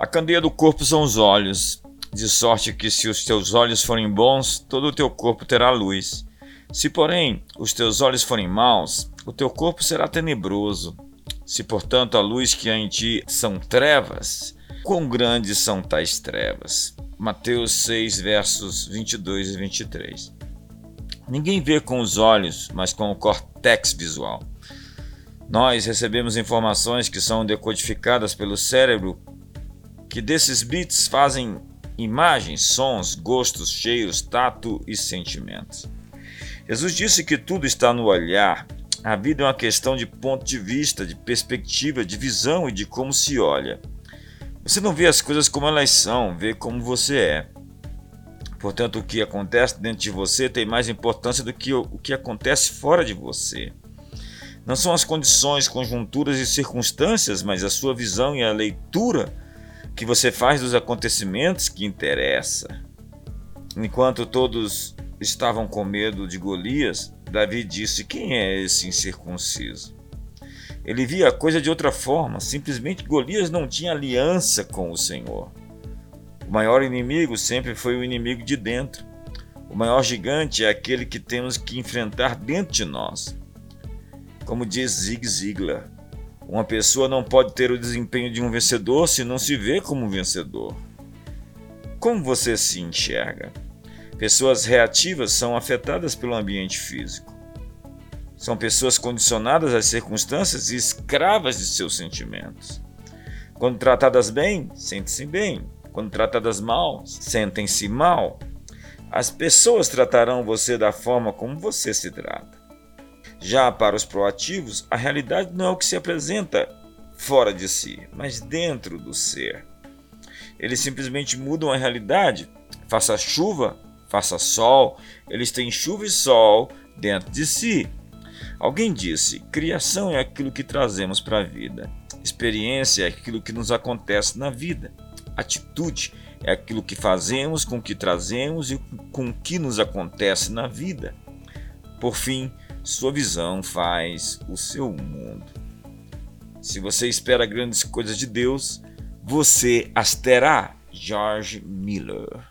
A candeia do corpo são os olhos, de sorte que se os teus olhos forem bons, todo o teu corpo terá luz. Se, porém, os teus olhos forem maus, o teu corpo será tenebroso. Se, portanto, a luz que há em ti são trevas, quão grandes são tais trevas? Mateus 6, versos 22 e 23. Ninguém vê com os olhos, mas com o cortex visual. Nós recebemos informações que são decodificadas pelo cérebro, que desses bits fazem imagens, sons, gostos, cheiros, tato e sentimentos. Jesus disse que tudo está no olhar. A vida é uma questão de ponto de vista, de perspectiva, de visão e de como se olha. Você não vê as coisas como elas são, vê como você é. Portanto, o que acontece dentro de você tem mais importância do que o que acontece fora de você. Não são as condições, conjunturas e circunstâncias, mas a sua visão e a leitura que você faz dos acontecimentos que interessa. Enquanto todos estavam com medo de Golias, Davi disse: Quem é esse incircunciso? Ele via a coisa de outra forma, simplesmente Golias não tinha aliança com o Senhor. O maior inimigo sempre foi o inimigo de dentro. O maior gigante é aquele que temos que enfrentar dentro de nós. Como diz Zig Ziglar, uma pessoa não pode ter o desempenho de um vencedor se não se vê como vencedor. Como você se enxerga? Pessoas reativas são afetadas pelo ambiente físico. São pessoas condicionadas às circunstâncias e escravas de seus sentimentos. Quando tratadas bem, sentem-se bem. Quando tratadas mal, sentem-se mal. As pessoas tratarão você da forma como você se trata. Já para os proativos, a realidade não é o que se apresenta fora de si, mas dentro do ser. Eles simplesmente mudam a realidade. Faça chuva, faça sol, eles têm chuva e sol dentro de si. Alguém disse: criação é aquilo que trazemos para a vida, experiência é aquilo que nos acontece na vida, atitude é aquilo que fazemos com o que trazemos e com o que nos acontece na vida. Por fim, sua visão faz o seu mundo. Se você espera grandes coisas de Deus, você as terá. George Miller